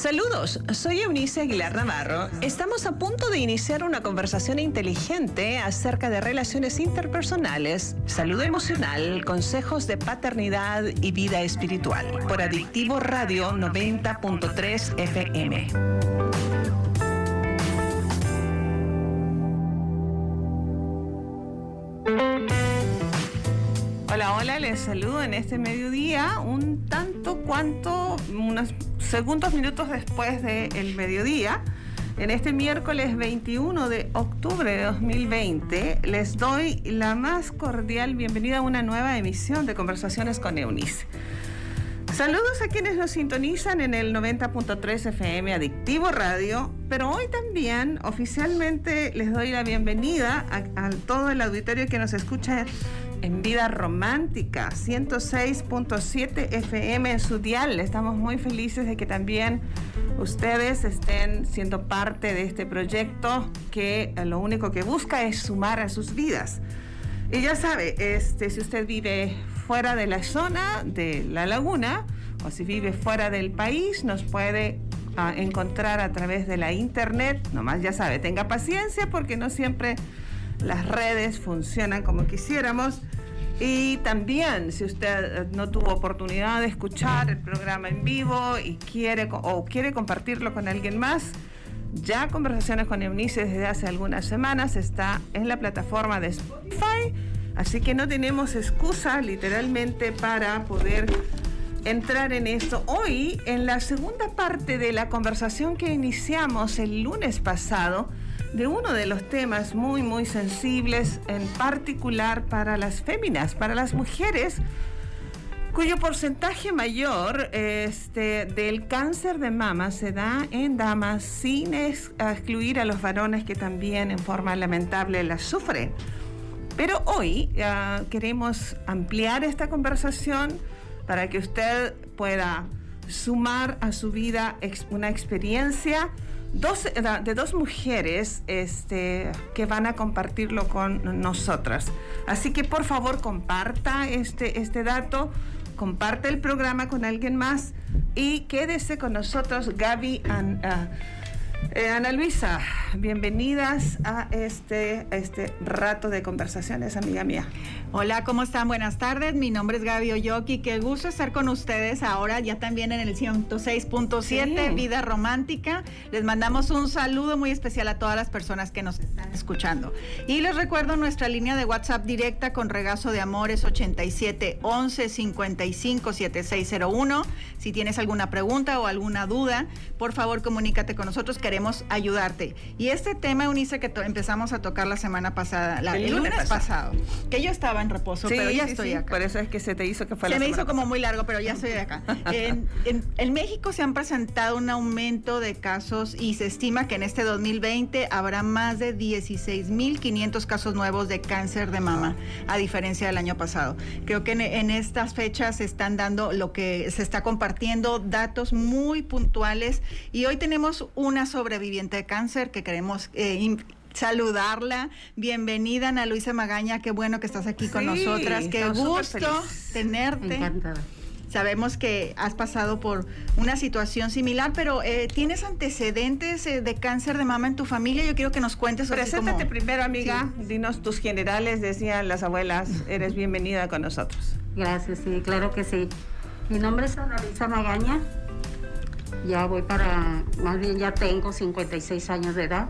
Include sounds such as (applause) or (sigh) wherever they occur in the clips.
Saludos, soy Eunice Aguilar Navarro. Estamos a punto de iniciar una conversación inteligente acerca de relaciones interpersonales, salud emocional, consejos de paternidad y vida espiritual por Adictivo Radio 90.3 FM. Hola, hola, les saludo en este mediodía, un tanto cuanto, unos segundos minutos después del mediodía. En este miércoles 21 de octubre de 2020 les doy la más cordial bienvenida a una nueva emisión de Conversaciones con Eunice. Saludos a quienes nos sintonizan en el 90.3 FM Adictivo Radio, pero hoy también oficialmente les doy la bienvenida a, a todo el auditorio que nos escucha en Vida Romántica, 106.7 FM en su dial. Estamos muy felices de que también ustedes estén siendo parte de este proyecto que lo único que busca es sumar a sus vidas. Y ya sabe, este, si usted vive fuera de la zona de la laguna o si vive fuera del país, nos puede ah, encontrar a través de la internet. Nomás ya sabe, tenga paciencia porque no siempre las redes funcionan como quisiéramos. Y también, si usted eh, no tuvo oportunidad de escuchar el programa en vivo y quiere o quiere compartirlo con alguien más, ya Conversaciones con Eunice desde hace algunas semanas está en la plataforma de Spotify, así que no tenemos excusa literalmente para poder entrar en esto. Hoy, en la segunda parte de la conversación que iniciamos el lunes pasado, de uno de los temas muy, muy sensibles, en particular para las féminas, para las mujeres, cuyo porcentaje mayor este, del cáncer de mama se da en damas sin excluir a los varones que también en forma lamentable la sufren. Pero hoy uh, queremos ampliar esta conversación para que usted pueda sumar a su vida una experiencia dos, de dos mujeres este, que van a compartirlo con nosotras. Así que por favor comparta este, este dato, comparte el programa con alguien más y quédese con nosotros, Gaby. And, uh, eh, Ana Luisa, bienvenidas a este, este rato de conversaciones, amiga mía. Hola, ¿cómo están? Buenas tardes. Mi nombre es Gaby Oyoki. Qué gusto estar con ustedes ahora, ya también en el 106.7 Vida Romántica. Les mandamos un saludo muy especial a todas las personas que nos están escuchando. Y les recuerdo nuestra línea de WhatsApp directa con regazo de amores 87 11 55 7601. Si tienes alguna pregunta o alguna duda, por favor comunícate con nosotros. Queremos ayudarte. Y este tema, Unice, que empezamos a tocar la semana pasada, el, lunes, pasado. que yo estaba en reposo, pero ya estoy acá. Por eso es que se te hizo que fue Se me hizo como muy largo, pero ya estoy acá. (laughs) en, en, México se han presentado un aumento de casos y se estima que en este 2020 habrá más de 16.500 casos nuevos de cáncer de mama, a diferencia del año pasado. Creo que en, en estas fechas se están dando lo que se está compartiendo, datos muy puntuales y hoy tenemos una sobre sobreviviente de cáncer que queremos eh, saludarla. Bienvenida, Ana Luisa Magaña. Qué bueno que estás aquí con nosotras. Qué gusto tenerte. Encantada. Sabemos que has pasado por una situación similar, pero eh, ¿tienes antecedentes eh, de cáncer de mama en tu familia? Yo quiero que nos cuentes. Preséntate primero, amiga. Dinos tus generales, decían las abuelas. Eres bienvenida con nosotros. Gracias, sí, claro que sí. Mi nombre es Ana Luisa Magaña. Ya voy para, más bien ya tengo 56 años de edad.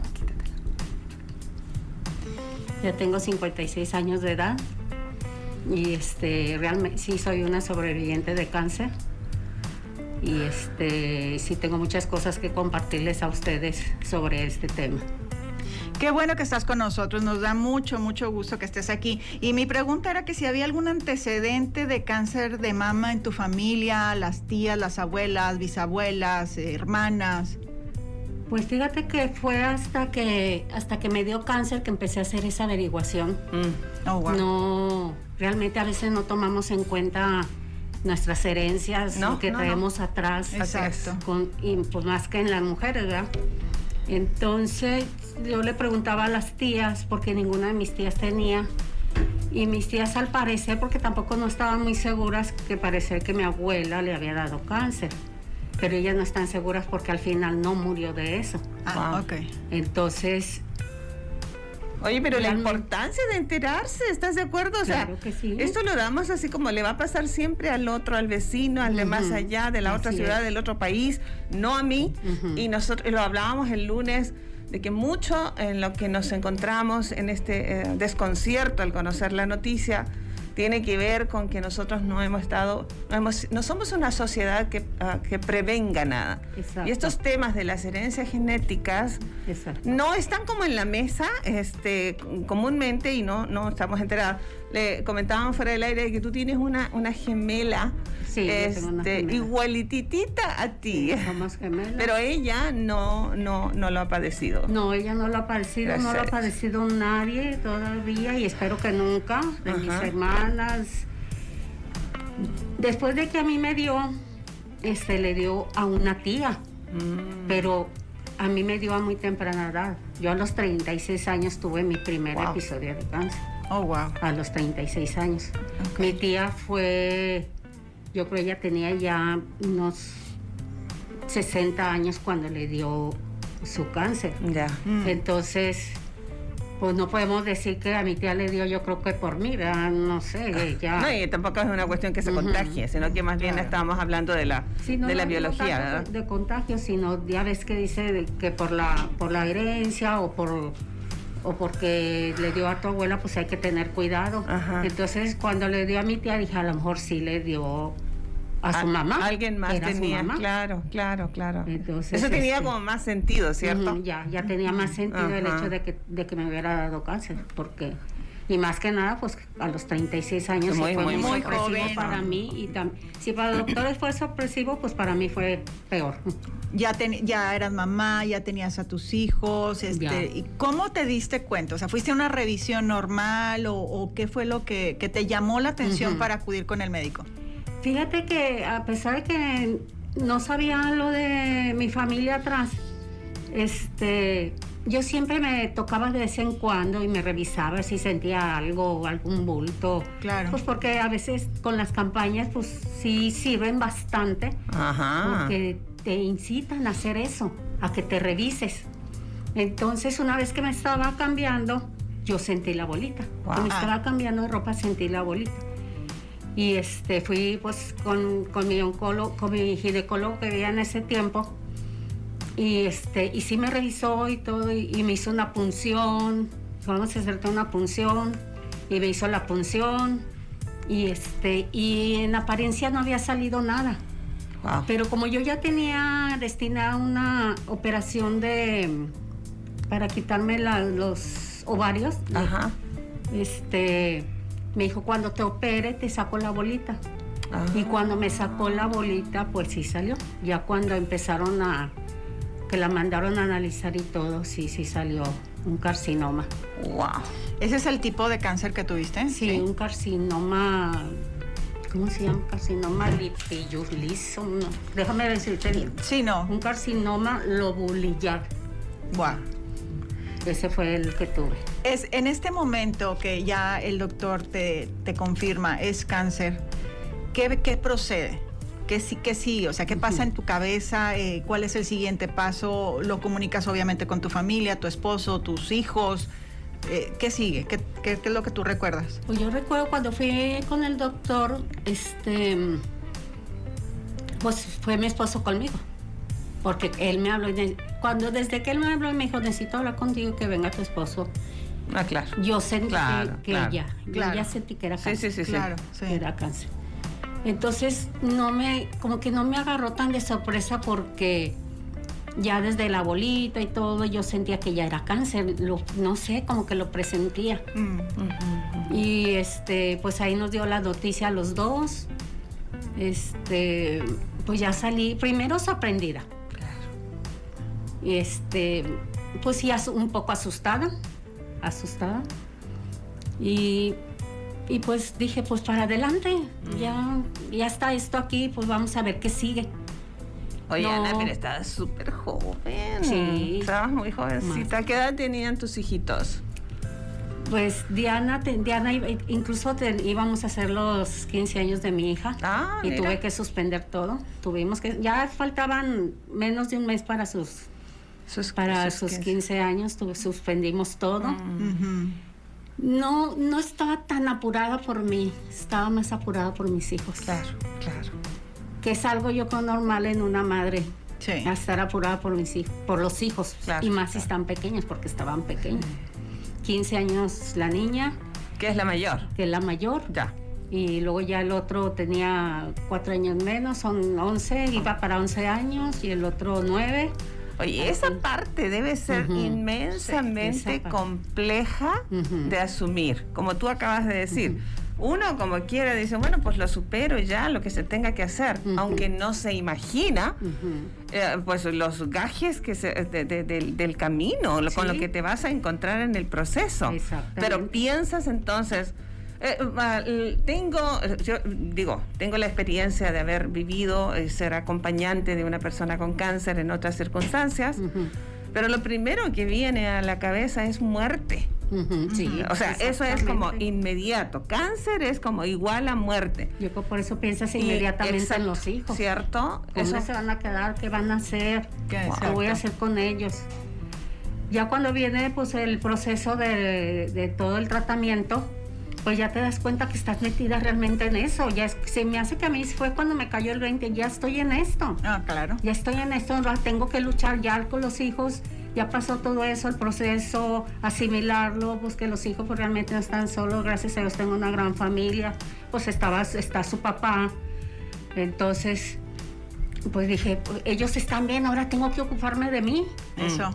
Ya tengo 56 años de edad y este realmente sí soy una sobreviviente de cáncer y este sí tengo muchas cosas que compartirles a ustedes sobre este tema. Qué bueno que estás con nosotros, nos da mucho, mucho gusto que estés aquí. Y mi pregunta era que si había algún antecedente de cáncer de mama en tu familia, las tías, las abuelas, bisabuelas, hermanas. Pues fíjate que fue hasta que hasta que me dio cáncer que empecé a hacer esa averiguación. Mm. Oh, wow. No, realmente a veces no tomamos en cuenta nuestras herencias, lo que traemos atrás. Exacto. Con, y pues más que en las mujeres, ¿verdad? Entonces yo le preguntaba a las tías, porque ninguna de mis tías tenía. Y mis tías al parecer, porque tampoco no estaban muy seguras, que parecer que mi abuela le había dado cáncer. Pero ellas no están seguras porque al final no murió de eso. Ah, ok. Entonces, Oye, pero la importancia de enterarse, ¿estás de acuerdo? O sea, esto lo damos así como le va a pasar siempre al otro, al vecino, al de más allá, de la otra ciudad, del otro país, no a mí. Y nosotros lo hablábamos el lunes de que mucho en lo que nos encontramos en este eh, desconcierto al conocer la noticia tiene que ver con que nosotros no hemos estado, no, hemos, no somos una sociedad que, ah, que prevenga nada. Y estos temas de las herencias genéticas no están como en la mesa este, comúnmente y no, no estamos enterados. Le comentaban fuera del aire que tú tienes una, una gemela Sí, este, igualititita a ti. Somos gemelas. Pero ella no, no, no lo ha padecido. No, ella no lo ha padecido, no lo ha padecido nadie todavía y espero que nunca, de mis hermanas. Después de que a mí me dio, este le dio a una tía, mm. pero a mí me dio a muy temprana edad. Yo a los 36 años tuve mi primer episodio de cáncer. Oh, wow. A los 36 años. Mi tía fue yo creo que ella tenía ya unos 60 años cuando le dio su cáncer. Ya. Mm. Entonces, pues no podemos decir que a mi tía le dio, yo creo que por mí, no sé, ya. No, y tampoco es una cuestión que se contagie, sino que más bien estábamos hablando de la, de la biología, ¿verdad? De, contagio, sino ya ves que dice que por la, por la herencia o por o porque le dio a tu abuela, pues hay que tener cuidado. Entonces, cuando le dio a mi tía, dije, a lo mejor sí le dio a su mamá. Alguien más tenía, claro, claro, claro. Eso tenía este, como más sentido, ¿cierto? ya, ya tenía más sentido el hecho de que, de que me hubiera dado cáncer, porque y más que nada, pues a los 36 años fue muy, muy, sorpresivo para mí. Y si para los doctores fue sorpresivo, pues para mí fue peor. Ya, ya eras mamá, ya tenías a tus hijos. Este, ¿Y cómo te diste cuenta? O sea, ¿fuiste a una revisión normal o, qué fue lo que, te llamó la atención para acudir con el médico? Fíjate que a pesar de que no sabía lo de mi familia atrás, este, yo siempre me tocaba de vez en cuando y me revisaba si sentía algo, algún bulto. Claro. Pues porque a veces con las campañas, pues sí sirven bastante. Ajá. Porque te incitan a hacer eso, a que te revises. Entonces, una vez que me estaba cambiando, yo sentí la bolita. Cuando me estaba cambiando de ropa, sentí la bolita. Y este, fui pues con, con mi oncólogo, con mi ginecólogo que vivía en ese tiempo y, este, y sí me revisó y todo, y, me hizo una punción, vamos a hacerte una punción, y me hizo la punción, y, este, y en apariencia no había salido nada. Pero como yo ya tenía destinada una operación de para quitarme los ovarios, este me dijo cuando te opere te saco la bolita. Y cuando me sacó la bolita, pues sí salió. Ya cuando empezaron a, que la mandaron a analizar y todo, sí, sí salió un carcinoma. ¡Wow! ¿Ese es el tipo de cáncer que tuviste? Sí, un carcinoma. ¿Cómo se llama? Carcinoma liso. déjame decirte bien. Sí, no. Un carcinoma lobulillar. ¡Wow! Ese fue el que tuve. Es en este momento que ya el doctor te, te confirma es cáncer, ¿qué, qué procede? ¿Qué sí, qué sí? O sea, ¿qué pasa en tu cabeza? Eh, ¿Cuál es el siguiente paso? ¿Lo comunicas obviamente con tu familia, tu esposo, tus hijos? Eh, ¿Qué sigue? ¿Qué, es lo que tú recuerdas? Pues yo recuerdo cuando fui con el doctor, este, pues fue mi esposo conmigo. Porque él me habló, cuando desde que él me habló, me dijo, necesito hablar contigo, que venga tu esposo. Ah, claro. Yo sentí que, ella, yo ya sentí que era cáncer. Sí, sí, sí. Claro, Que era cáncer. Entonces, no me, como que no me agarró tan de sorpresa porque ya desde la bolita y todo, yo sentía que ya era cáncer, no sé, como que lo presentía. Mm. Y este, pues ahí nos dio la noticia a los dos. Este, pues ya salí, primero sorprendida. Y este, pues sí, un poco asustada, asustada. Y y pues dije, pues para adelante, ya, ya está esto aquí, pues vamos a ver qué sigue. Oye, Ana, pero estabas súper joven. Sí. Estabas muy jovencita. ¿Qué edad tenían tus hijitos? Pues Diana, Diana incluso íbamos a hacer los 15 años de mi hija ah, y tuve que suspender todo. Tuvimos que, ya faltaban menos de un mes para sus, para sus, 15. años, suspendimos todo. Mm. No, no estaba tan apurada por mí, estaba más apurada por mis hijos. Claro, claro. Que es algo yo con normal en una madre. Sí. estar apurada por mis hijos, por los hijos. y más si están pequeños, porque estaban pequeños. 15 años la niña. Que es la mayor. Que es la mayor. Ya. Y luego ya el otro tenía 4 años menos, son 11, iba para 11 años y el otro 9. Oye, esa parte debe ser inmensamente compleja de asumir, como tú acabas de decir. Uno como quiera dice, bueno, pues lo supero ya, lo que se tenga que hacer, aunque no se imagina, eh, pues los gajes que se, del camino, con lo que te vas a encontrar en el proceso. Pero piensas entonces, eh, tengo, yo digo, tengo la experiencia de haber vivido, eh, ser acompañante de una persona con cáncer en otras circunstancias, pero lo primero que viene a la cabeza es muerte sí, o sea, eso es como inmediato. Cáncer es como igual a muerte. Yo por eso piensas inmediatamente en los hijos. ¿Cierto? ¿Cómo se van a quedar? ¿Qué van a hacer? ¿Qué, voy a hacer con ellos? Ya cuando viene pues el proceso de, todo el tratamiento, pues ya te das cuenta que estás metida realmente en eso. Ya se me hace que a mí fue cuando me cayó el 20, ya estoy en esto. Ah, claro. Ya estoy en esto, tengo que luchar ya con los hijos ya pasó todo eso, el proceso, asimilarlo, pues que los hijos pues, realmente no están solos, gracias a Dios tengo una gran familia, pues estaba, está su papá, entonces pues dije, ellos están bien, ahora tengo que ocuparme de mí. Eso.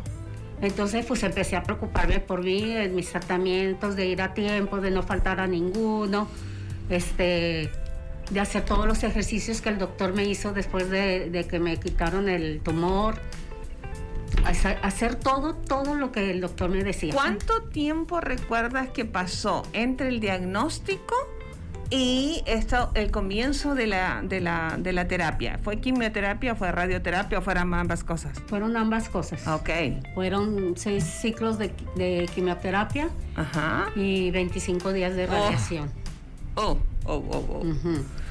Entonces pues empecé a preocuparme por mí, en mis tratamientos, de ir a tiempo, de no faltar a ninguno, este de hacer todos los ejercicios que el doctor me hizo después de, de que me quitaron el tumor hacer todo, todo lo que el doctor me decía. ¿Cuánto tiempo recuerdas que pasó entre el diagnóstico y esto, el comienzo de la, de la, de la terapia? ¿Fue quimioterapia, fue radioterapia o fueron ambas cosas? Fueron ambas cosas. Ok. Fueron seis ciclos de, de quimioterapia y 25 días de oh. radiación. Oh, oh, oh, oh.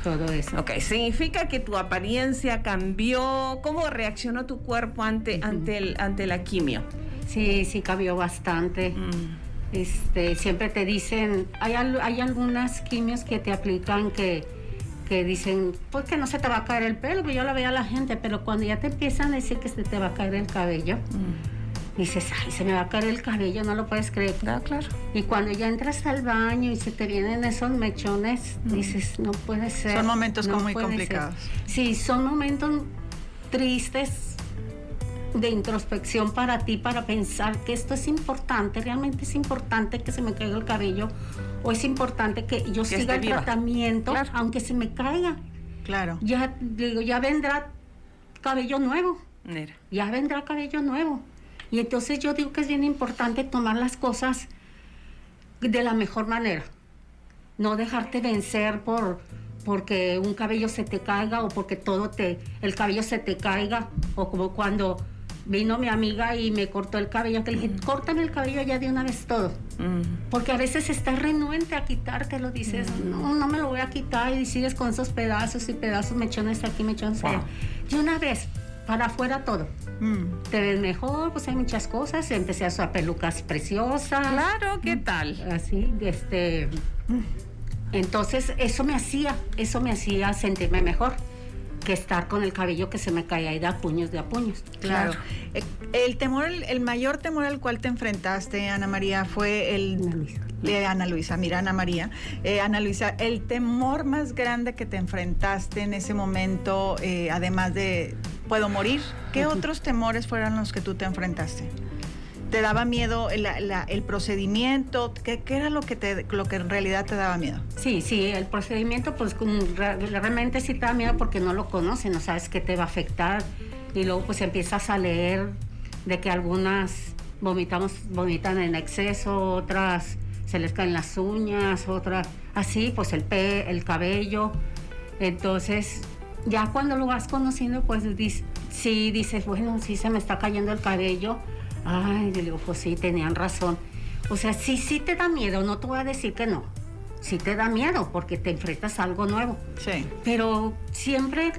Todo eso. Ok, significa que tu apariencia cambió. ¿Cómo reaccionó tu cuerpo ante, ante, el, ante la quimio? Sí, sí cambió bastante. Mm. Este, siempre te dicen, hay, hay algunas quimios que te aplican que, que dicen, pues que no se te va a caer el pelo, yo la veo a la gente, pero cuando ya te empiezan a decir que se te va a caer el cabello, mm dices, ay, se me va a caer el cabello, no lo puedes creer. Ah, claro. Y cuando ya entras al baño y se te vienen esos mechones, dices, no puede ser. Son momentos como muy complicados. Sí, son momentos tristes de introspección para ti, para pensar que esto es importante, realmente es importante que se me caiga el cabello o es importante que yo siga el tratamiento, aunque se me caiga. Claro. Ya digo, ya vendrá cabello nuevo. Ya vendrá cabello nuevo. Y entonces yo digo que es bien importante tomar las cosas de la mejor manera. No dejarte vencer por porque un cabello se te caiga o porque todo te el cabello se te caiga o como cuando vino mi amiga y me cortó el cabello, que le dije, mm. córtame el cabello ya de una vez todo. Mm. Porque a veces estás renuente a quitártelo, dices, mm. no, no me lo voy a quitar y sigues con esos pedazos y pedazos, mechones aquí, mechones allá. De una vez, para afuera todo. Mm. Te ves mejor, pues hay muchas cosas. Empecé a usar pelucas preciosas. Claro, ¿qué tal? Así, este. Entonces, eso me hacía, eso me hacía sentirme mejor que estar con el cabello que se me caía y da puños de a puños. Claro. Eh, el, temor, el, mayor temor al cual te enfrentaste, Ana María, fue el Ana Luisa. de Ana Luisa. Mira, Ana María. Eh, Ana Luisa, el temor más grande que te enfrentaste en ese momento, eh, además de puedo morir, ¿qué otros temores fueron los que tú te enfrentaste? ¿Te daba miedo el, procedimiento? ¿Qué, era lo que, te, lo que en realidad te daba miedo? Sí, sí, el procedimiento pues realmente sí te da miedo porque no lo conoces, no sabes qué te va a afectar y luego pues empiezas a leer de que algunas vomitamos, vomitan en exceso, otras se les caen las uñas, otras así, pues el, pe, el cabello. Entonces, ya cuando lo vas conociendo, pues sí dices, bueno, sí se me está cayendo el cabello Ay, le digo, pues sí, tenían razón. O sea, sí, sí te da miedo, no te voy a decir que no. Sí te da miedo porque te enfrentas a algo nuevo. Sí. Pero siempre,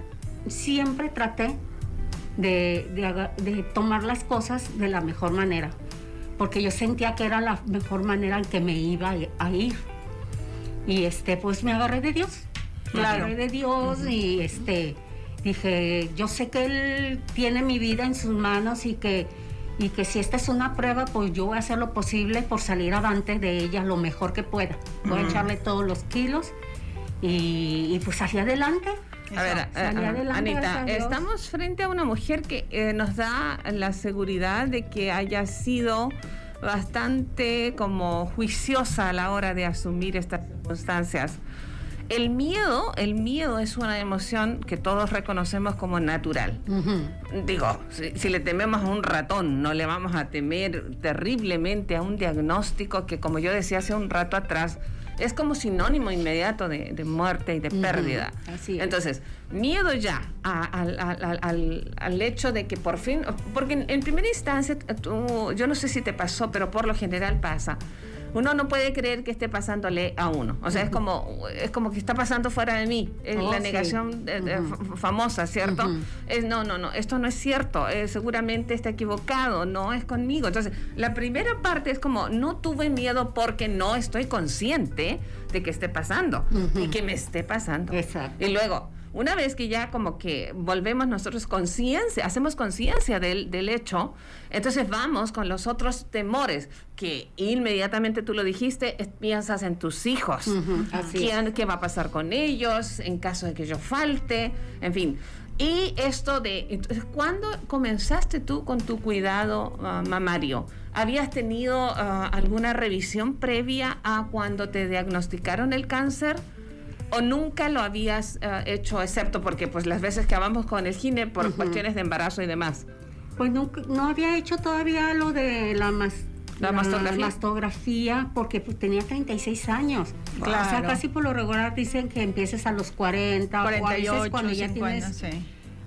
siempre traté de, de, tomar las cosas de la mejor manera. Porque yo sentía que era la mejor manera en que me iba a ir. Y este, pues me agarré de Dios. Me agarré de Dios y este dije, yo sé que Él tiene mi vida en sus manos y que, y que si esta es una prueba, pues yo voy a hacer lo posible por salir adelante de ella lo mejor que pueda. Voy a echarle todos los kilos y, pues salí adelante. A ver, Anita, estamos frente a una mujer que eh, nos da la seguridad de que haya sido bastante como juiciosa a la hora de asumir estas circunstancias. El miedo, el miedo es una emoción que todos reconocemos como natural. Digo, si, le tememos a un ratón, no le vamos a temer terriblemente a un diagnóstico que, como yo decía hace un rato atrás, es como sinónimo inmediato de, muerte y de pérdida. Entonces, miedo ya al, hecho de que por fin, porque en, primera instancia, yo no sé si te pasó, pero por lo general pasa uno no puede creer que esté pasándole a uno. O sea, es como, es como que está pasando fuera de mí. Es oh, la negación eh, eh, famosa, ¿cierto? es, no, no, no, esto no es cierto. Eh, seguramente está equivocado, no es conmigo. Entonces, la primera parte es como, no tuve miedo porque no estoy consciente de que esté pasando y que me esté pasando. Exacto. Y luego, una vez que ya como que volvemos nosotros conciencia, hacemos conciencia del, del, hecho, entonces vamos con los otros temores que inmediatamente tú lo dijiste, piensas en tus hijos, ¿Qué, va a pasar con ellos en caso de que yo falte? En fin. Y esto de, entonces, ¿cuándo comenzaste tú con tu cuidado uh, mamario? ¿Habías tenido uh, alguna revisión previa a cuando te diagnosticaron el cáncer? O nunca lo habías eh, hecho, excepto porque pues las veces que vamos con el gine por cuestiones de embarazo y demás? Pues no, no había hecho todavía lo de la, la, mastografía. porque pues, tenía 36 años. Claro. O sea, casi por lo regular dicen que empieces a los 40 48, o a cuando ya tienes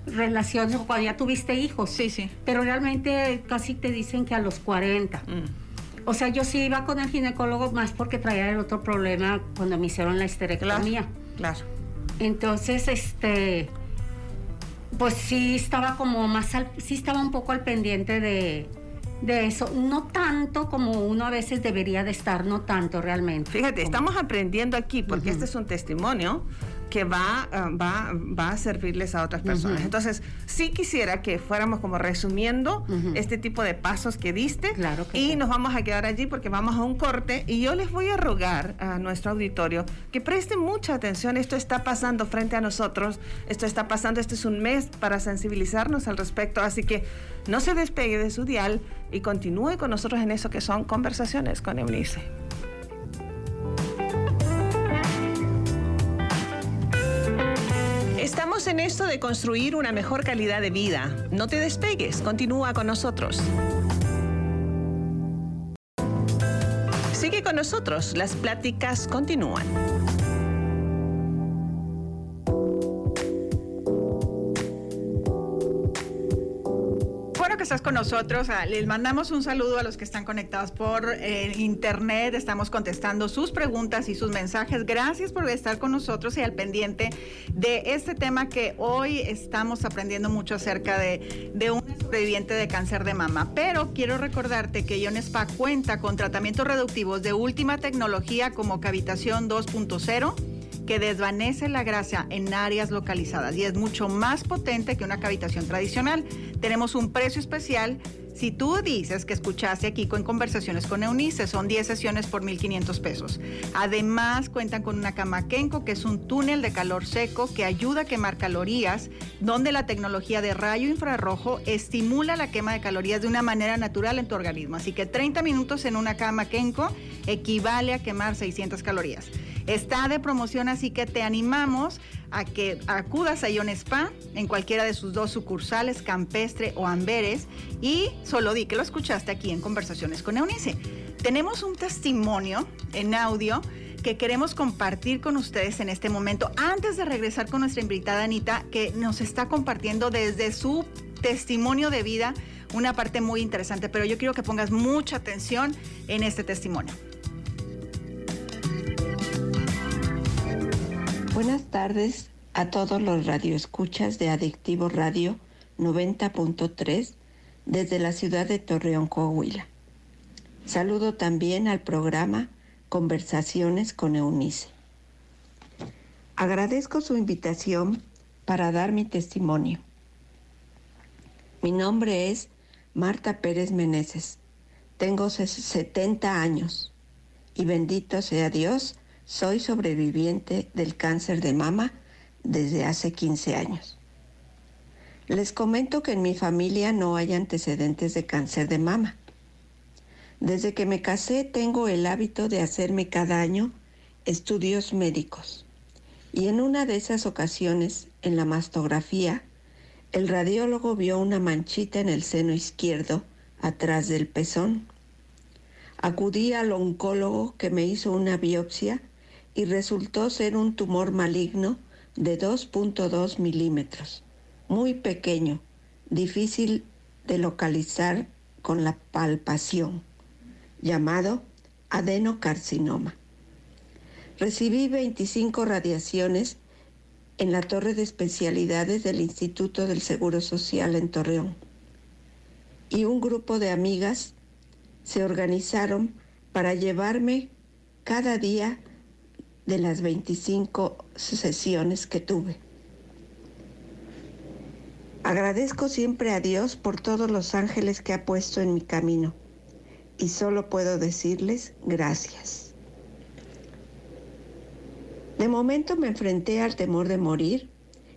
relaciones o cuando ya tuviste hijos. Sí, sí. Pero realmente casi te dicen que a los 40. O sea, yo sí iba con el ginecólogo más porque traía el otro problema cuando me hicieron la histerectomía. Claro. Entonces, este, pues sí estaba como más, al, sí estaba un poco al pendiente de, de eso, no tanto como uno a veces debería de estar, no tanto realmente. Fíjate, estamos aprendiendo aquí porque este es un testimonio que va, ah, va, va a servirles a otras personas. Entonces, sí quisiera que fuéramos como resumiendo este tipo de pasos que diste claro y nos vamos a quedar allí porque vamos a un corte y yo les voy a rogar a nuestro auditorio que presten mucha atención. Esto está pasando frente a nosotros, esto está pasando, este es un mes para sensibilizarnos al respecto, así que no se despegue de su dial y continúe con nosotros en eso que son conversaciones con Eunice. Estamos en esto de construir una mejor calidad de vida. No te despegues, continúa con nosotros. Sigue con nosotros, las pláticas continúan. Estás con nosotros. Ah, les mandamos un saludo a los que están conectados por eh, internet. Estamos contestando sus preguntas y sus mensajes. Gracias por estar con nosotros y al pendiente de este tema que hoy estamos aprendiendo mucho acerca de, de un sobreviviente de cáncer de mama. Pero quiero recordarte que Ion Spa cuenta con tratamientos reductivos de última tecnología como cavitación 2.0 que desvanece la grasa en áreas localizadas y es mucho más potente que una cavitación tradicional. Tenemos un precio especial. Si tú dices que escuchaste aquí con conversaciones con Eunice, son 10 sesiones por 1.500 pesos. Además, cuentan con una cama Kenko, que es un túnel de calor seco que ayuda a quemar calorías, donde la tecnología de rayo infrarrojo estimula la quema de calorías de una manera natural en tu organismo. Así que 30 minutos en una cama Kenko equivale a quemar 600 calorías. Está de promoción, así que te animamos a que acudas a Ion Spa en cualquiera de sus dos sucursales, Campestre o Amberes, y solo di que lo escuchaste aquí en Conversaciones con Eunice. Tenemos un testimonio en audio que queremos compartir con ustedes en este momento, antes de regresar con nuestra invitada Anita, que nos está compartiendo desde su testimonio de vida una parte muy interesante, pero yo quiero que pongas mucha atención en este testimonio. Buenas tardes a todos los radioescuchas de Adictivo Radio 90.3 desde la ciudad de Torreón, Coahuila. Saludo también al programa Conversaciones con Eunice. Agradezco su invitación para dar mi testimonio. Mi nombre es Marta Pérez Meneses. Tengo 70 años y bendito sea Dios, soy sobreviviente del cáncer de mama desde hace 15 años. Les comento que en mi familia no hay antecedentes de cáncer de mama. Desde que me casé tengo el hábito de hacerme cada año estudios médicos. Y en una de esas ocasiones, en la mastografía, el radiólogo vio una manchita en el seno izquierdo, atrás del pezón. Acudí al oncólogo que me hizo una biopsia y resultó ser un tumor maligno de 2.2 milímetros, muy pequeño, difícil de localizar con la palpación, llamado adenocarcinoma. Recibí 25 radiaciones en la torre de especialidades del Instituto del Seguro Social en Torreón. Y un grupo de amigas se organizaron para llevarme cada día de las 25 sesiones que tuve. Agradezco siempre a Dios por todos los ángeles que ha puesto en mi camino y solo puedo decirles gracias. De momento me enfrenté al temor de morir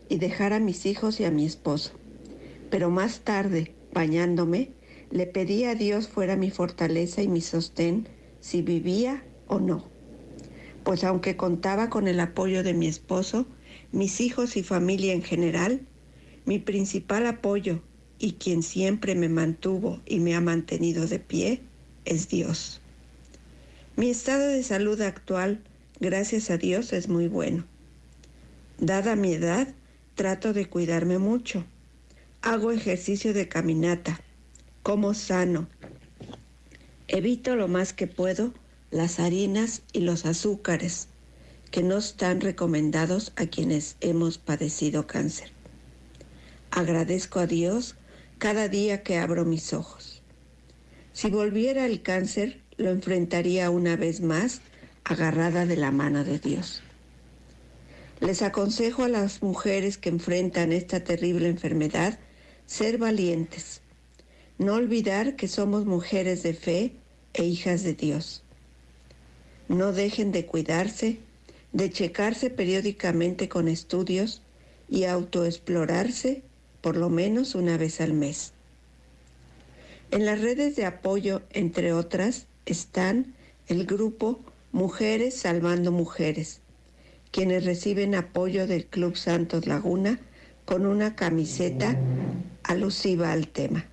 y dejar a mis hijos y a mi esposo. Pero más tarde, bañándome, le pedí a Dios fuera mi fortaleza y mi sostén si vivía o no. Pues aunque contaba con el apoyo de mi esposo, mis hijos y familia en general, mi principal apoyo y quien siempre me mantuvo y me ha mantenido de pie es Dios. Mi estado de salud actual gracias a Dios, es muy bueno. Dada mi edad, trato de cuidarme mucho. Hago ejercicio de caminata, como sano. Evito lo más que puedo las harinas y los azúcares que no están recomendados a quienes hemos padecido cáncer. Agradezco a Dios cada día que abro mis ojos. Si volviera el cáncer, lo enfrentaría una vez más agarrada de la mano de Dios. Les aconsejo a las mujeres que enfrentan esta terrible enfermedad ser valientes, no olvidar que somos mujeres de fe e hijas de Dios. No dejen de cuidarse, de checarse periódicamente con estudios y autoexplorarse por lo menos una vez al mes. En las redes de apoyo, entre otras, están el grupo Mujeres Salvando Mujeres, quienes reciben apoyo del Club Santos Laguna con una camiseta alusiva al tema.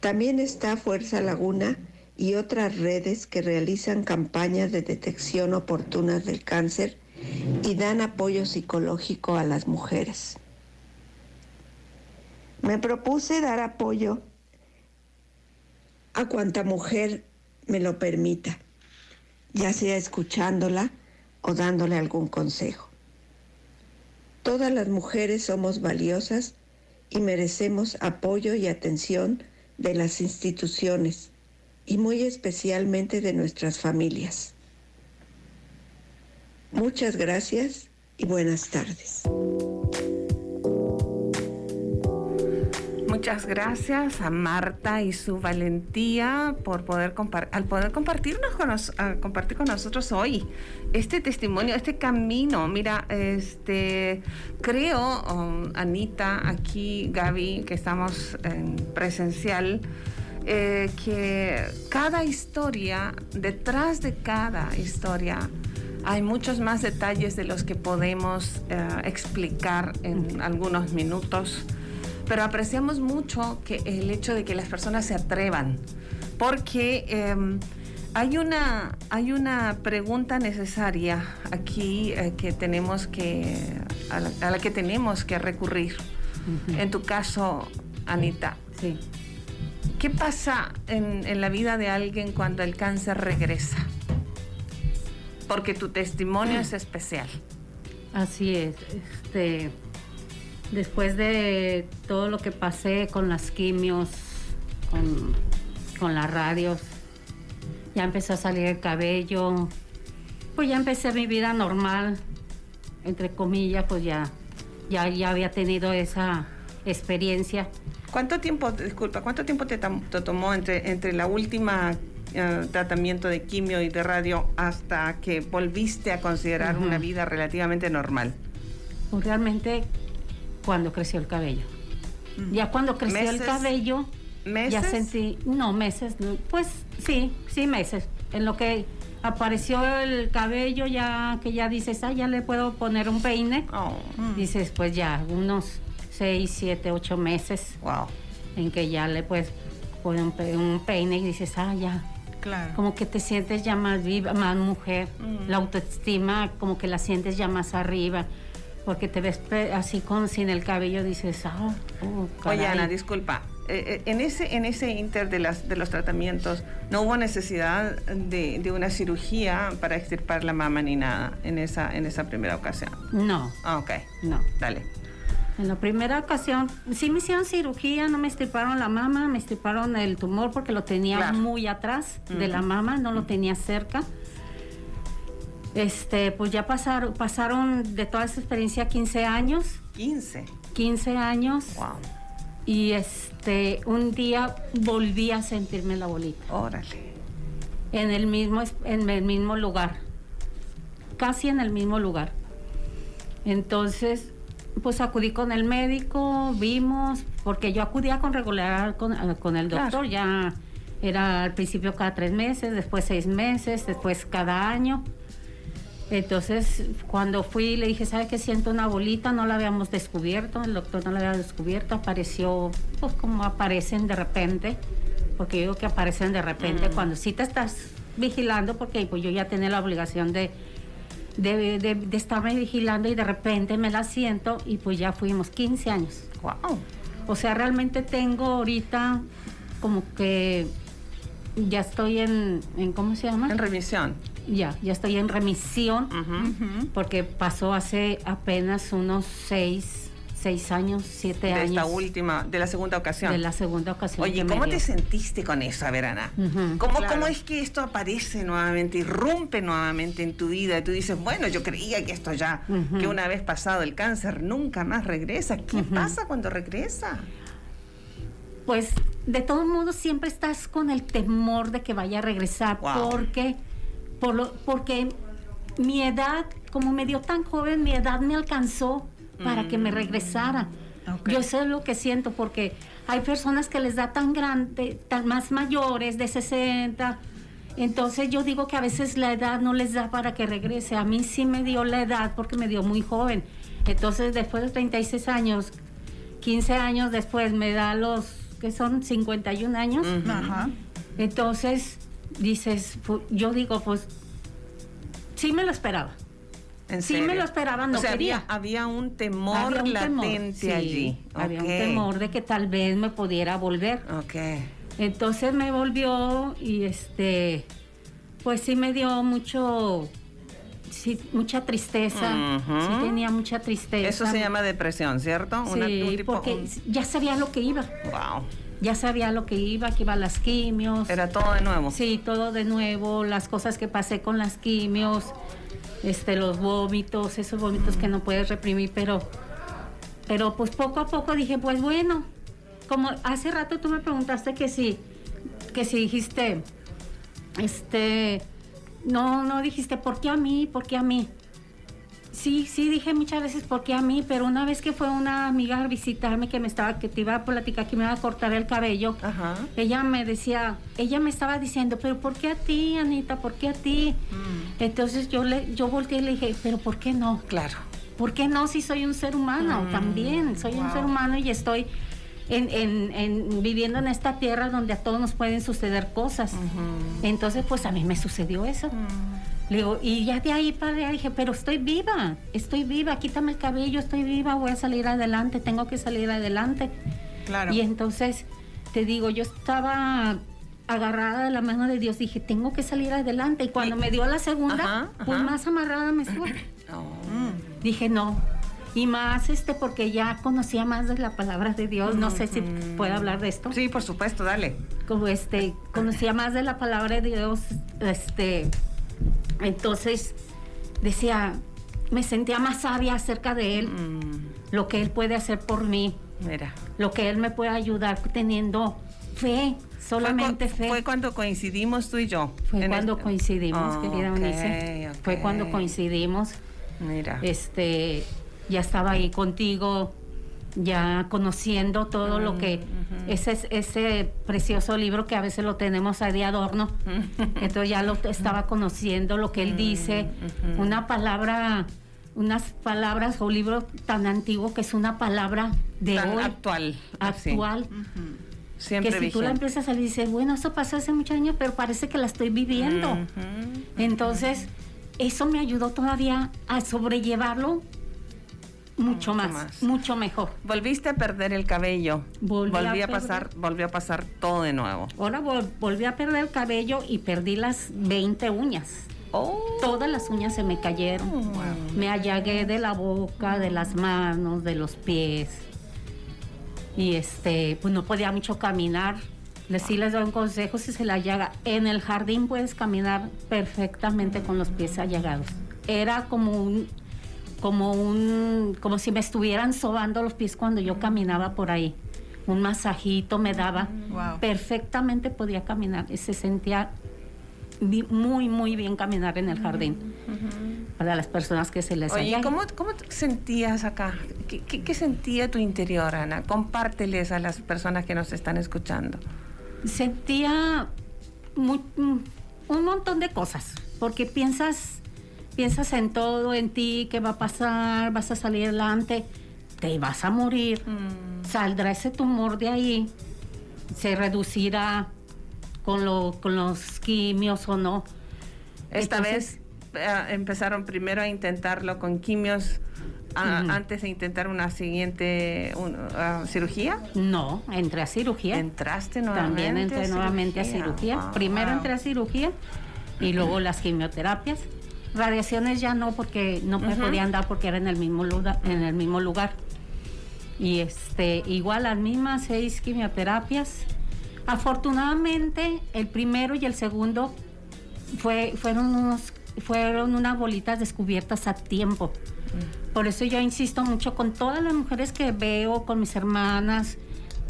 También está Fuerza Laguna y otras redes que realizan campañas de detección oportunas del cáncer y dan apoyo psicológico a las mujeres. Me propuse dar apoyo a cuanta mujer me lo permita ya sea escuchándola o dándole algún consejo. Todas las mujeres somos valiosas y merecemos apoyo y atención de las instituciones y muy especialmente de nuestras familias. Muchas gracias y buenas tardes. Muchas gracias a Marta y su valentía por poder al poder compartirnos con compartir con nosotros hoy este testimonio, este camino. Mira, este creo, um, Anita, aquí, Gaby, que estamos en presencial. Eh, que cada historia, detrás de cada historia, hay muchos más detalles de los que podemos eh, explicar en algunos minutos pero apreciamos mucho que el hecho de que las personas se atrevan, porque em, hay, una, hay una pregunta necesaria aquí eh, que tenemos que, a la, que tenemos que recurrir. En tu caso, Anita. Sí. ¿Qué pasa en, en la vida de alguien cuando el cáncer regresa? Porque tu testimonio es especial. Así es. Este, después de todo lo que pasé con las quimios, con, con las radios, ya empezó a salir el cabello, pues ya empecé mi vida normal, entre comillas, pues ya, ya, ya había tenido esa experiencia. ¿Cuánto tiempo, disculpa, cuánto tiempo te, tomó entre, entre la última eh, tratamiento de quimio y de radio hasta que volviste a considerar una vida relativamente normal? Pues realmente cuando creció el cabello. Ya cuando creció el cabello, ¿Meses? ya sentí, no, meses, pues sí, sí, meses. En lo que apareció el cabello, ya que ya dices, ah, ya le puedo poner un peine. Oh. Dices, pues ya, unos seis, siete, ocho meses. Wow. En que ya le puedes poner un, peine y dices, ah, ya. Claro. Como que te sientes ya más viva, más mujer. Mm. La autoestima, como que la sientes ya más arriba porque te ves así con sin el cabello, dices, ah, oh, Oye, Ana, disculpa. Eh, eh, en ese en ese inter de las de los tratamientos no hubo necesidad de, de, una cirugía para extirpar la mama ni nada en esa en esa primera ocasión. No. Ah, ok. No. Dale. En la primera ocasión sí me hicieron cirugía, no me extirparon la mama, me extirparon el tumor porque lo tenía muy atrás de la mama, no lo tenía cerca. Este, pues ya pasaron, pasaron de toda esa experiencia 15 años. 15. 15 años. Wow. Y este, un día volví a sentirme la bolita. Órale. En el mismo, en el mismo lugar. Casi en el mismo lugar. Entonces, pues acudí con el médico, vimos, porque yo acudía con regular con, con el doctor, ya era al principio cada tres meses, después seis meses, después cada año. Entonces, cuando fui, le dije, ¿sabe qué? Siento una bolita, no la habíamos descubierto, el doctor no la había descubierto, apareció, pues como aparecen de repente, porque yo digo que aparecen de repente, mm. cuando sí te estás vigilando, porque pues yo ya tenía la obligación de, de, de, estarme vigilando y de repente me la siento y pues ya fuimos 15 años. ¡Wow! O sea, realmente tengo ahorita como que ya estoy en, en ¿cómo se llama? En remisión ya, ya estoy en remisión porque pasó hace apenas unos seis, seis años, siete años. De esta última, de la segunda ocasión. De la segunda ocasión. Oye, ¿cómo te sentiste con eso, Verana? ¿Cómo, ¿Cómo es que esto aparece nuevamente, irrumpe nuevamente en tu vida? Y tú dices, bueno, yo creía que esto ya, que una vez pasado el cáncer, nunca más regresa. ¿Qué pasa cuando regresa? Pues de todos modos siempre estás con el temor de que vaya a regresar porque porque mi edad, como me dio tan joven, mi edad me alcanzó para que me mm. regresara. Yo sé lo que siento porque hay personas que les da tan grande, tan más mayores, de 60. Entonces yo digo que a veces la edad no les da para que regrese. A mí sí me dio la edad porque me dio muy joven. Entonces después de 36 años, 15 años después me da los que son 51 años. Entonces dices, yo digo, pues sí me lo esperaba. Sí me lo esperaba, no quería. Había, un temor latente allí. Había un temor de que tal vez me pudiera volver. Ok. Entonces me volvió y este, pues sí me dio mucho, sí, mucha tristeza. Sí tenía mucha tristeza. Eso se llama depresión, ¿cierto? Sí, porque ya sabía lo que iba. Wow ya sabía lo que iba, que iba a las quimios. Era todo de nuevo. Sí, todo de nuevo, las cosas que pasé con las quimios, este, los vómitos, esos vómitos que no puedes reprimir, pero, pero pues poco a poco dije, pues bueno, como hace rato tú me preguntaste que sí, que si dijiste, este, no, no dijiste, ¿por qué a mí? ¿Por qué a mí? Sí, sí, dije muchas veces por qué a mí, pero una vez que fue una amiga a visitarme que me estaba, que te iba a platicar que me iba a cortar el cabello, ella me decía, ella me estaba diciendo, pero ¿por qué a ti, Anita? ¿Por qué a ti? Mm. Entonces yo le, yo volteé y le dije, pero ¿por qué no? Claro. ¿Por qué no si soy un ser humano mm. también? Soy un ser humano y estoy en, en, viviendo en esta tierra donde a todos nos pueden suceder cosas. Entonces, pues a mí me sucedió eso. Mm. Le digo, y ya de ahí para allá dije, pero estoy viva, estoy viva, quítame el cabello, estoy viva, voy a salir adelante, tengo que salir adelante. Claro. Y entonces te digo, yo estaba agarrada de la mano de Dios, dije, tengo que salir adelante. Y cuando me dio la segunda, pues más amarrada me estuve. (clears throat) Oh. Dije, no. Y más este porque ya conocía más de la palabra de Dios. No sé si puedo hablar de esto. Sí, por supuesto, dale. Como este, conocía más de la palabra de Dios. Este, entonces decía, me sentía más sabia acerca de Él, mm. lo que Él puede hacer por mí. Mira. Lo que Él me puede ayudar teniendo fe, solamente fe. Fue cuando coincidimos tú y yo. Fue cuando coincidimos, querida Unice. Fue cuando coincidimos. Mira. Este, ya estaba ahí contigo, ya conociendo todo lo que ese ese precioso libro que a veces lo tenemos ahí de adorno. (laughs) Entonces ya lo estaba conociendo lo que él dice, una palabra unas palabras o libro tan antiguo que es una palabra de hoy actual actual que si tú la empiezas a leer dices, bueno, eso pasó hace muchos años, pero parece que la estoy viviendo. Entonces, eso me ayudó todavía a sobrellevarlo mucho, más, mucho mejor. Volviste a perder el cabello. Volví, a, pasar, volvió a pasar todo de nuevo. Ahora volví a perder el cabello y perdí las 20 uñas. Oh. Todas las uñas se me cayeron. Me allagué de la boca, de las manos, de los pies y este, pues no podía mucho caminar. Les, sí les doy un consejo si se la llaga. En el jardín puedes caminar perfectamente con los pies allagados. Era como un, como un, como si me estuvieran sobando los pies cuando yo caminaba por ahí. Un masajito me daba. Perfectamente podía caminar y se sentía muy, muy bien caminar en el jardín. Para las personas que se les Oye, ¿cómo, ¿cómo sentías acá? ¿Qué, sentía tu interior, Ana? Compárteles a las personas que nos están escuchando. Sentía un montón de cosas, porque piensas, piensas en todo, en ti, qué va a pasar, vas a salir adelante, te vas a morir, mm. saldrá ese tumor de ahí, se reducirá con, lo, con los quimios o no. Esta vez eh, empezaron primero a intentarlo con quimios antes de intentar una siguiente cirugía? No, entré a cirugía. ¿Entraste nuevamente? También entré nuevamente a cirugía. Primero entré a cirugía y luego las quimioterapias. Radiaciones ya no porque no me podían dar porque era en el mismo lugar, en el mismo lugar. Y este, igual las mismas seis quimioterapias. Afortunadamente, el primero y el segundo fue, fueron unos fueron unas bolitas descubiertas a tiempo. Por eso yo insisto mucho con todas las mujeres que veo, con mis hermanas,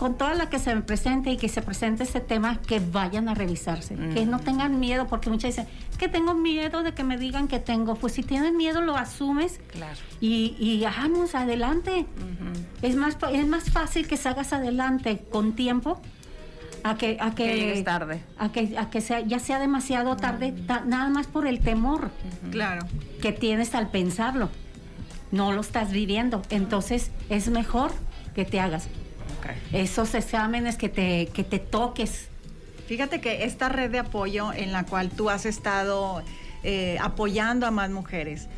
con toda la que se me presente y que se presente este tema, que vayan a revisarse, que no tengan miedo, porque muchas dicen, que tengo miedo de que me digan que tengo. Pues si tienes miedo, lo asumes claro. y, y vamos adelante. es, más, es más fácil que salgas adelante con tiempo a que a que, tarde. a que a que sea ya sea demasiado tarde nada más por el temor claro. que tienes al pensarlo. No lo estás viviendo. Entonces es mejor que te hagas esos exámenes que te que te toques fíjate que esta red de apoyo en la cual tú has estado eh, apoyando a más mujeres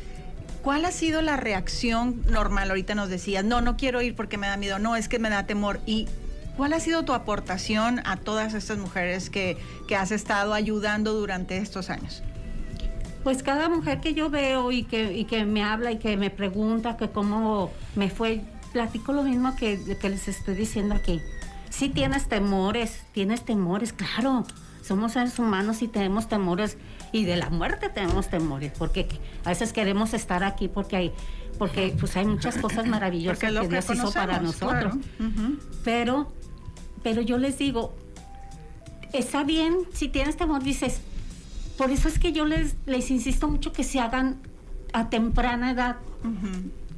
¿Cuál ha sido la reacción normal? Ahorita nos decías, no, no quiero ir porque me da miedo, no, es que me da temor. ¿Y ¿Cuál ha sido tu aportación a todas estas mujeres que, has estado ayudando durante estos años? Pues cada mujer que yo veo y que, que me habla y que me pregunta que cómo me fue, platico lo mismo que, que les estoy diciendo aquí. Si tienes temores, tienes temores, claro. Somos seres humanos y tenemos temores y de la muerte tenemos temores, porque a veces queremos estar aquí porque hay, porque pues hay muchas cosas maravillosas que, Dios hizo para nosotros. Pero pero yo les digo, está bien si tienes temor, dices, por eso es que yo les, les insisto mucho que se hagan a temprana edad,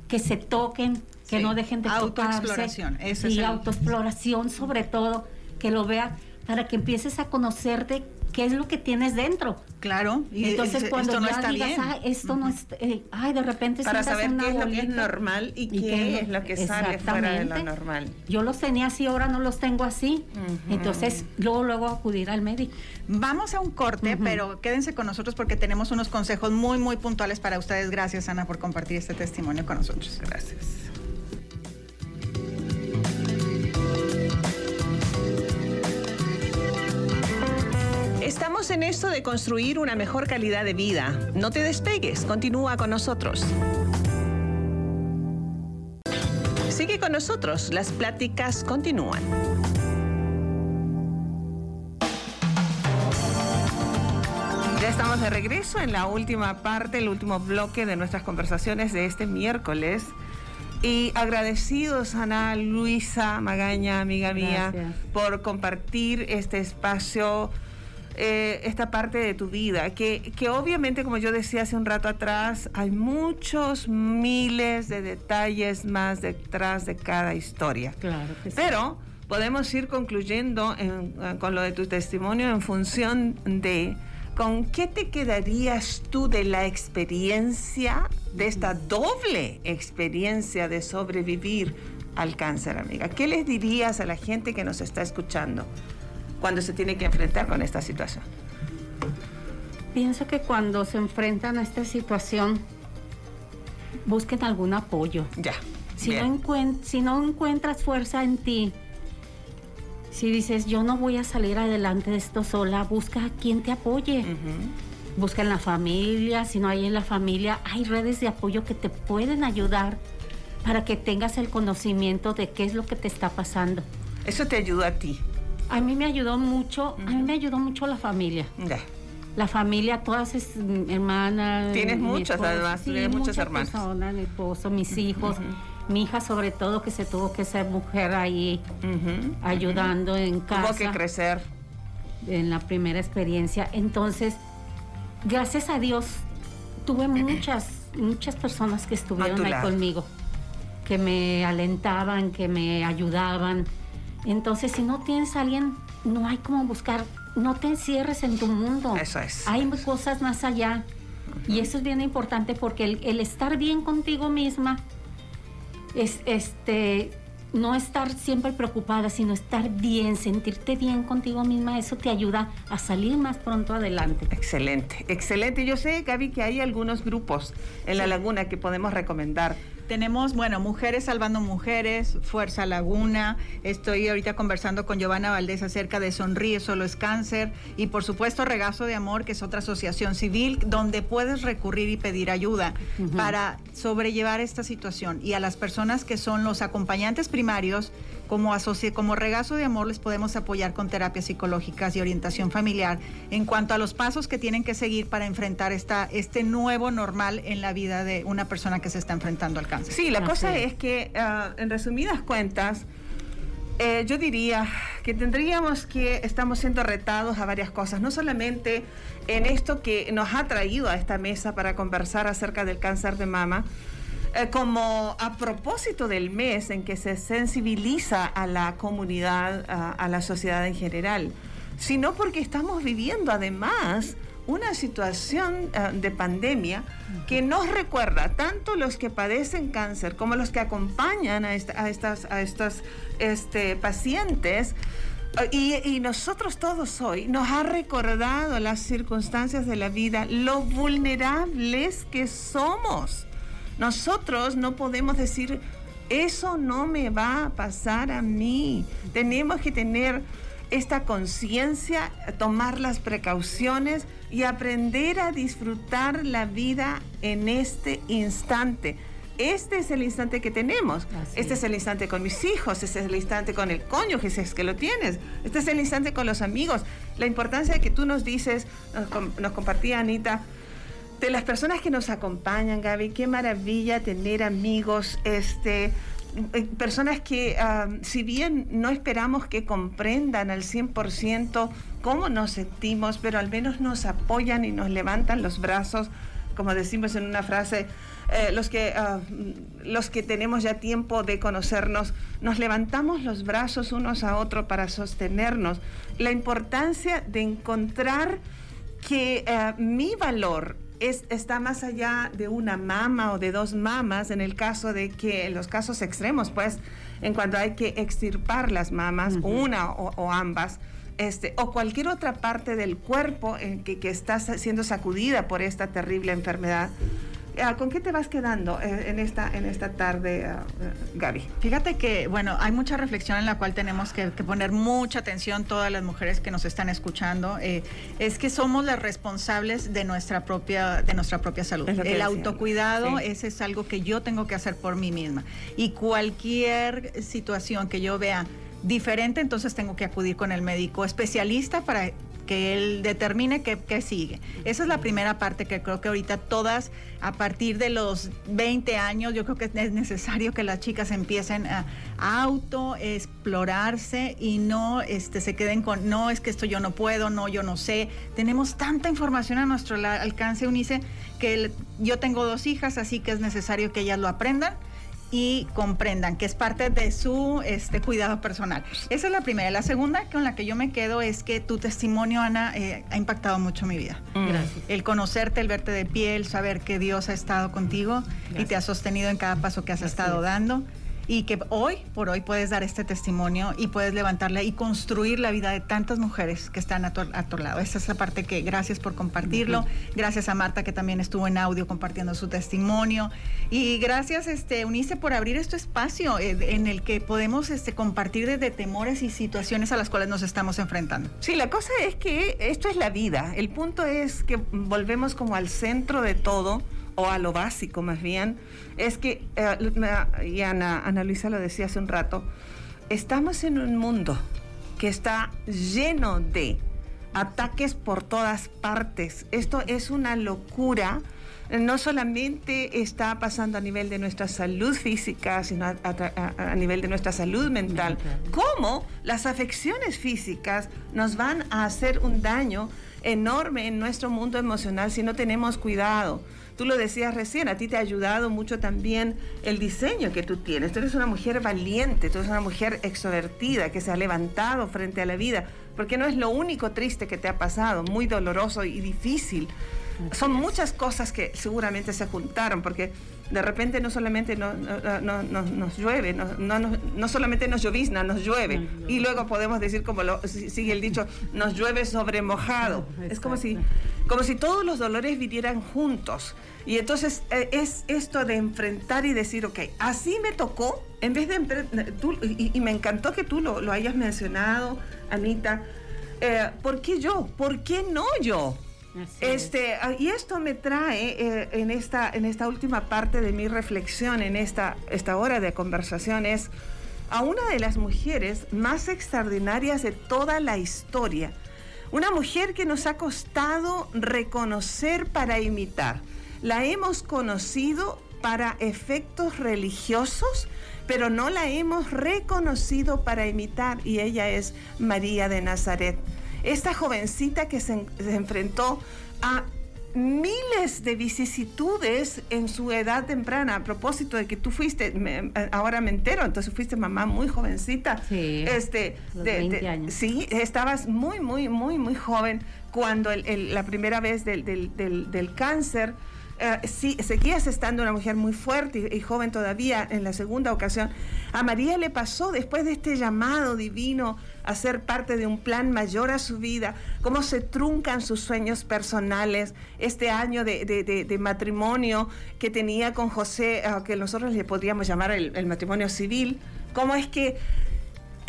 que se toquen, que no dejen de autoexploración, tocarse. y autoexploración sobre todo, que lo vean para que empieces a conocerte qué es lo que tienes dentro. Claro, y entonces cuando esto no está digas, bien. esto no es, eh, ay, de repente para saber qué es lo que es normal y, qué, es lo que sale fuera de lo normal. Yo los tenía así, ahora no los tengo así. Entonces, luego luego acudir al médico. Vamos a un corte, pero quédense con nosotros porque tenemos unos consejos muy muy puntuales para ustedes. Gracias, Ana, por compartir este testimonio con nosotros. Gracias. Estamos en esto de construir una mejor calidad de vida. No te despegues, continúa con nosotros. Sigue con nosotros, las pláticas continúan. Ya estamos de regreso en la última parte, el último bloque de nuestras conversaciones de este miércoles. Y agradecidos, Ana Luisa Magaña, amiga mía, por compartir este espacio, eh, esta parte de tu vida, que, que obviamente, como yo decía hace un rato atrás, hay muchos miles de detalles más detrás de cada historia. Claro que sí. Pero podemos ir concluyendo con lo de tu testimonio en función de ¿con qué te quedarías tú de la experiencia, de esta doble experiencia de sobrevivir al cáncer, amiga? ¿Qué les dirías a la gente que nos está escuchando cuando se tiene que enfrentar con esta situación? Pienso que cuando se enfrentan a esta situación, busquen algún apoyo. Ya. Si, no, si no encuentras fuerza en ti, si dices, yo no voy a salir adelante de esto sola, busca a quien te apoye. Busca en la familia, si no hay en la familia, hay redes de apoyo que te pueden ayudar para que tengas el conocimiento de qué es lo que te está pasando. Eso te ayudó a ti. A mí me ayudó mucho, a mí me ayudó mucho la familia. La familia, todas es, hermanas. Tienes muchas, además, tienes muchas, hermanas. Personas, mi esposo, mis hijos mi hija sobre todo que se tuvo que ser mujer ahí ayudando en casa. Tuvo que crecer. En la primera experiencia. Entonces, gracias a Dios, tuve muchas, muchas personas que estuvieron ahí conmigo, que me alentaban, que me ayudaban. Entonces, si no tienes a alguien, no hay como buscar, no te encierres en tu mundo. Eso es. Hay cosas más allá. Y eso es bien importante porque el estar bien contigo misma, es este no estar siempre preocupada, sino estar bien, sentirte bien contigo misma, eso te ayuda a salir más pronto adelante. Excelente, excelente. Yo sé, Gaby, que hay algunos grupos en la laguna que podemos recomendar tenemos, bueno, Mujeres Salvando Mujeres, Fuerza Laguna. Estoy ahorita conversando con Giovanna Valdés acerca de Sonríe, Solo es Cáncer. Y por supuesto, Regazo de Amor, que es otra asociación civil donde puedes recurrir y pedir ayuda para sobrellevar esta situación. Y a las personas que son los acompañantes primarios, como, como regazo de amor les podemos apoyar con terapias psicológicas y orientación familiar en cuanto a los pasos que tienen que seguir para enfrentar esta, este nuevo normal en la vida de una persona que se está enfrentando al cáncer. Sí, la cosa es que, ah, en resumidas cuentas, eh, yo diría que tendríamos que, estamos siendo retados a varias cosas, no solamente en esto que nos ha traído a esta mesa para conversar acerca del cáncer de mama, eh, como a propósito del mes en que se sensibiliza a la comunidad, a, la sociedad en general, sino porque estamos viviendo además una situación eh, de pandemia que nos recuerda tanto los que padecen cáncer como los que acompañan a, estas, a estas este, pacientes. Eh, y, y, nosotros todos hoy nos ha recordado las circunstancias de la vida, lo vulnerables que somos. Nosotros no podemos decir, eso no me va a pasar a mí. Tenemos que tener esta conciencia, tomar las precauciones y aprender a disfrutar la vida en este instante. Este es el instante que tenemos. este es el instante con mis hijos, este es el instante con el cónyuge, si es que lo tienes. Este es el instante con los amigos. La importancia de que tú nos dices, nos, nos compartía Anita, de las personas que nos acompañan, Gaby, qué maravilla tener amigos, este, eh, personas que si bien no esperamos que comprendan al 100% cómo nos sentimos, pero al menos nos apoyan y nos levantan los brazos, como decimos en una frase, eh, los, que, los que tenemos ya tiempo de conocernos, nos levantamos los brazos unos a otros para sostenernos. La importancia de encontrar que eh, mi valor está más allá de una mama o de dos mamas en el caso de que, en los casos extremos, pues, en cuanto hay que extirpar las mamas, una o, ambas, este, o cualquier otra parte del cuerpo en que, que está siendo sacudida por esta terrible enfermedad. Ah, ¿Con qué te vas quedando eh, en esta, en esta tarde, ah, Gaby? Fíjate que, bueno, hay mucha reflexión en la cual tenemos que, poner mucha atención todas las mujeres que nos están escuchando. Eh, es que somos las responsables de nuestra propia, de nuestra propia salud. El autocuidado, ese es algo que yo tengo que hacer por mí misma. Y cualquier situación que yo vea diferente, entonces tengo que acudir con el médico especialista para que él determine qué, sigue. Esa es la primera parte que creo que ahorita todas, a partir de los 20 años, yo creo que es necesario que las chicas empiecen a, autoexplorarse y no este, se queden con, no, es que esto yo no puedo, no, yo no sé. Tenemos tanta información a nuestro alcance, Unice, que yo tengo dos hijas, así que es necesario que ellas lo aprendan y comprendan que es parte de su este, cuidado personal. Esa es la primera. La segunda con la que yo me quedo es que tu testimonio, Ana, eh, ha impactado mucho mi vida. Mm. Gracias. El conocerte, el verte de piel, saber que Dios ha estado contigo y te ha sostenido en cada paso que has estado dando y que hoy por hoy puedes dar este testimonio y puedes levantarle y construir la vida de tantas mujeres que están a tu, lado. Esa es la parte que gracias por compartirlo. Gracias a Marta que también estuvo en audio compartiendo su testimonio y gracias este Unice por abrir este espacio eh, en el que podemos este compartir desde temores y situaciones a las cuales nos estamos enfrentando. Sí, la cosa es que esto es la vida. El punto es que volvemos como al centro de todo o a lo básico más bien, es que, eh, y Ana, Ana Luisa lo decía hace un rato, estamos en un mundo que está lleno de ataques por todas partes. Esto es una locura. No solamente está pasando a nivel de nuestra salud física, sino a, nivel de nuestra salud mental. ¿Cómo las afecciones físicas nos van a hacer un daño enorme en nuestro mundo emocional si no tenemos cuidado? Tú lo decías recién, a ti te ha ayudado mucho también el diseño que tú tienes. Tú eres una mujer valiente, tú eres una mujer extrovertida que se ha levantado frente a la vida, porque no es lo único triste que te ha pasado, muy doloroso y difícil. Son muchas cosas que seguramente se juntaron, porque de repente no solamente nos llueve, no, solamente nos llovizna, nos llueve. Y luego podemos decir, como lo, sigue el dicho, nos llueve sobre mojado. Es como si, como si todos los dolores vinieran juntos. Y entonces eh, es esto de enfrentar y decir, ok, así me tocó, en vez de... Tú, y, me encantó que tú lo, hayas mencionado, Anita. Eh, ¿Por qué yo? ¿Por qué no yo? Este, ah, y esto me trae eh, en, esta, en esta última parte de mi reflexión, en esta, esta hora de conversación, es a una de las mujeres más extraordinarias de toda la historia. Una mujer que nos ha costado reconocer para imitar. La hemos conocido para efectos religiosos, pero no la hemos reconocido para imitar y ella es María de Nazaret. Esta jovencita que se, enfrentó a miles de vicisitudes en su edad temprana. A propósito de que tú fuiste, ahora me entero, entonces fuiste mamá muy jovencita. Sí. Este, de, años. Sí, estabas muy, muy, muy, muy joven cuando la primera vez del, del cáncer. Eh, sí, seguías estando una mujer muy fuerte y, joven todavía en la segunda ocasión. A María le pasó después de este llamado divino a ser parte de un plan mayor a su vida, cómo se truncan sus sueños personales, este año de, matrimonio que tenía con José, que nosotros le podríamos llamar el matrimonio civil, cómo es que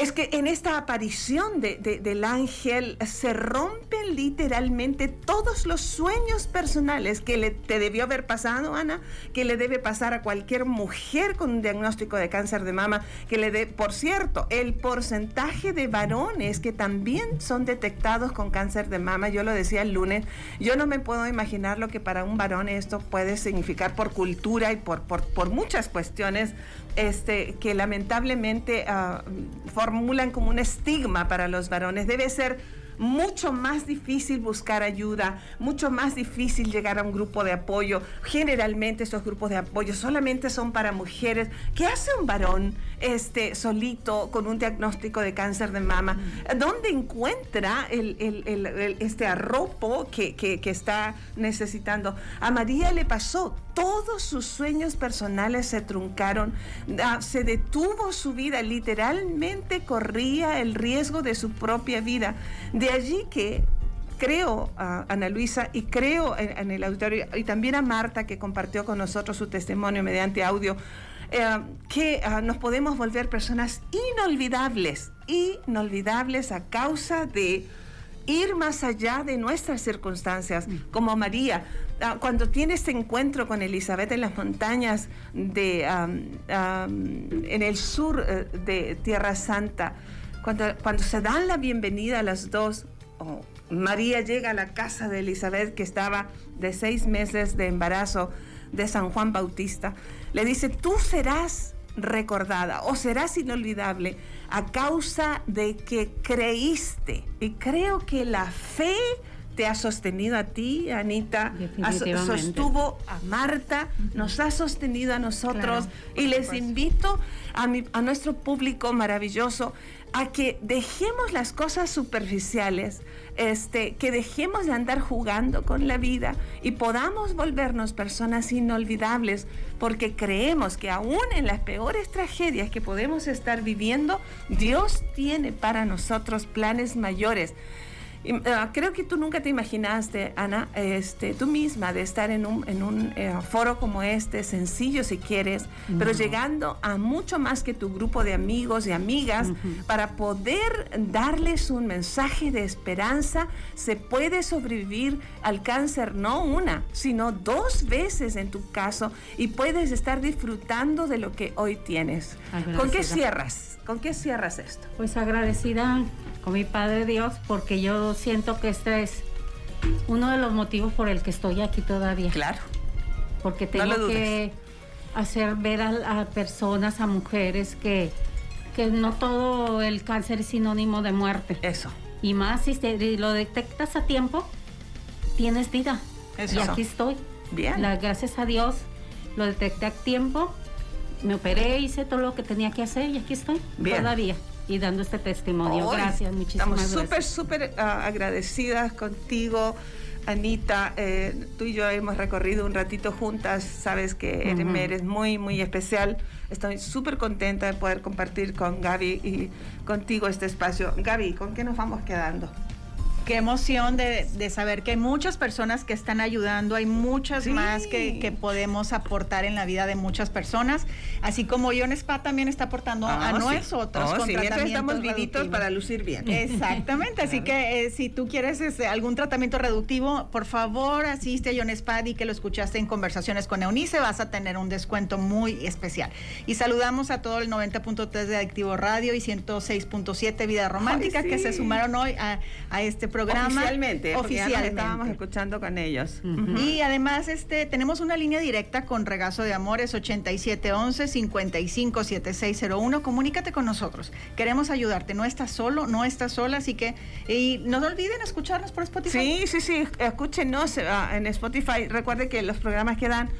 es que en esta aparición del ángel se rompen literalmente todos los sueños personales que le, te debió haber pasado, Ana, que le debe pasar a cualquier mujer con un diagnóstico de cáncer de mama, que le dé, por cierto, el porcentaje de varones que también son detectados con cáncer de mama, yo lo decía el lunes, yo no me puedo imaginar lo que para un varón esto puede significar por cultura y por, por, muchas cuestiones este, que lamentablemente uh, formulan como un estigma para los varones. Debe ser mucho más difícil buscar ayuda, mucho más difícil llegar a un grupo de apoyo. Generalmente estos grupos de apoyo solamente son para mujeres. ¿Qué hace un varón este, solito con un diagnóstico de cáncer de mama? ¿Dónde encuentra este arropo que, que está necesitando? A María le pasó, todos sus sueños personales se truncaron, ah, se detuvo su vida, literalmente corría el riesgo de su propia vida. De allí que creo a Ana Luisa y creo en, el auditorio y también a Marta que compartió con nosotros su testimonio mediante audio. Eh, que ah, nos podemos volver personas inolvidables, inolvidables a causa de ir más allá de nuestras circunstancias, mm. como María, ah, cuando tiene este encuentro con Elizabeth en las montañas de, en el sur eh, de Tierra Santa, cuando, cuando se dan la bienvenida a las dos, María llega a la casa de Elizabeth que estaba de seis meses de embarazo de San Juan Bautista, le dice, tú serás recordada o serás inolvidable a causa de que creíste. Y creo que la fe te ha sostenido a ti, Anita, sostuvo a Marta, nos ha sostenido a nosotros. Y les invito a, a nuestro público maravilloso a que dejemos las cosas superficiales, este, que dejemos de andar jugando con la vida y podamos volvernos personas inolvidables, porque creemos que aún en las peores tragedias que podemos estar viviendo, Dios tiene para nosotros planes mayores. Ah, creo que tú nunca te imaginaste, Ana, este, tú misma, de estar en un, en un eh, foro como este, sencillo si quieres, pero llegando a mucho más que tu grupo de amigos y amigas para poder darles un mensaje de esperanza. Se puede sobrevivir al cáncer no una, sino dos veces en tu caso y puedes estar disfrutando de lo que hoy tienes. ¿Con qué cierras? ¿Con qué cierras esto? Pues agradecida con mi Padre Dios porque yo siento que este es uno de los motivos por el que estoy aquí todavía. Claro. Porque tengo que hacer ver a, personas, a mujeres que, que no todo el cáncer es sinónimo de muerte. Eso. Y más si lo detectas a tiempo, tienes vida. Eso. Y aquí estoy. Bien. gracias a Dios lo detecté a tiempo, me operé, hice todo lo que tenía que hacer y aquí estoy Bien. todavía y dando este testimonio. gracias, muchísimas gracias. Estamos súper, súper ah, agradecidas contigo. Anita, eh, tú y yo hemos recorrido un ratito juntas, sabes que eres muy, muy especial. Estoy súper contenta de poder compartir con Gaby y contigo este espacio. Gaby, ¿con qué nos vamos quedando? Qué emoción de, saber que hay muchas personas que están ayudando, hay muchas más que, podemos aportar en la vida de muchas personas, así como Ion Spa también está aportando a ah, nosotros. Oh, estamos vivitos para lucir bien. Exactamente, así que eh, si tú quieres este, algún tratamiento reductivo, por favor asiste a Ion Spa y que lo escuchaste en conversaciones con Eunice, vas a tener un descuento muy especial. Y saludamos a todo el 90.3 de Adictivo Radio y 106.7 Vida Romántica que se sumaron hoy a, a este programa Oficialmente, oficialmente. estábamos escuchando con ellos. Y además este tenemos una línea directa con Regazo de Amores 8711 557601. Comunícate con nosotros. Queremos ayudarte. No estás solo, no estás sola, así que y no olviden escucharnos por Spotify. Sí, sí, sí, escúchenos ah, en Spotify. Recuerde que los programas quedan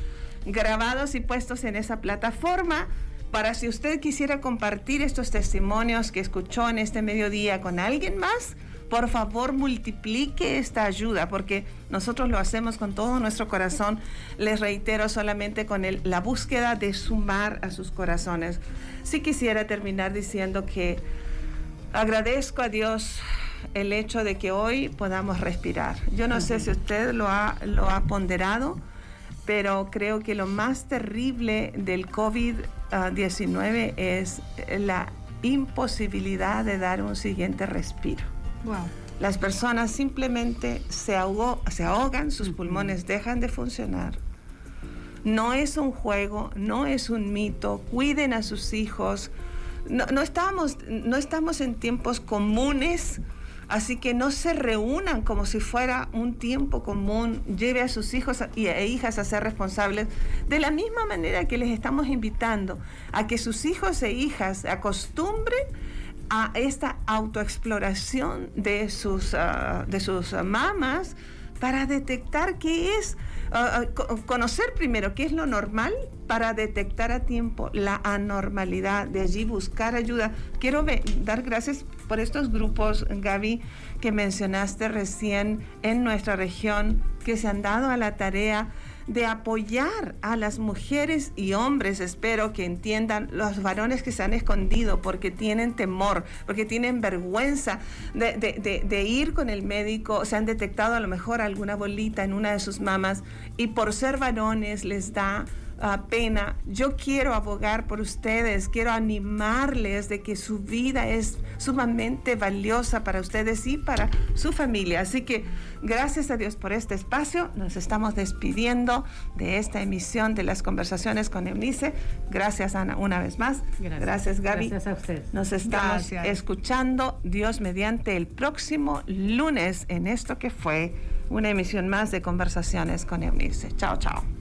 grabados y puestos en esa plataforma para si usted quisiera compartir estos testimonios que escuchó en este mediodía con alguien más por favor multiplique esta ayuda, porque nosotros lo hacemos con todo nuestro corazón. Les reitero solamente con la búsqueda de sumar a sus corazones. Sí quisiera terminar diciendo que agradezco a Dios el hecho de que hoy podamos respirar. Yo no sé si usted lo ha, lo ha ponderado, pero creo que lo más terrible del COVID-19 es la imposibilidad de dar un siguiente respiro. Las personas simplemente se, se ahogan, sus pulmones dejan de funcionar. No es un juego, no es un mito. Cuiden a sus hijos. No, estamos, no estamos en tiempos comunes, así que no se reúnan como si fuera un tiempo común. Lleve a sus hijos e hijas a ser responsables de la misma manera que les estamos invitando a que sus hijos e hijas acostumbren a esta autoexploración de sus, ah, de sus mamas para detectar qué es, ah, conocer primero qué es lo normal para detectar a tiempo la anormalidad, de allí buscar ayuda. Quiero dar gracias por estos grupos, Gaby, que mencionaste recién en nuestra región, que se han dado a la tarea de apoyar a las mujeres y hombres, espero que entiendan, los varones que se han escondido porque tienen temor, porque tienen vergüenza de, ir con el médico, se han detectado a lo mejor alguna bolita en una de sus mamas y por ser varones les da pena. Yo quiero abogar por ustedes, quiero animarles de que su vida es sumamente valiosa para ustedes y para su familia. Así que gracias a Dios por este espacio. Nos estamos despidiendo de esta emisión de las conversaciones con Eunice. Gracias Ana una vez más. Gracias, Gaby. Gracias a ustedes. Nos estamos escuchando Dios mediante el próximo lunes en esto que fue una emisión más de conversaciones con Eunice. Chao, chao.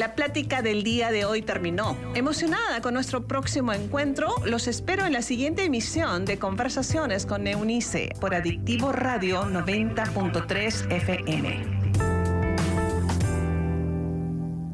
La plática del día de hoy terminó. Emocionada con nuestro próximo encuentro, los espero en la siguiente emisión de Conversaciones con Neunice por Adictivo Radio 90.3 FM.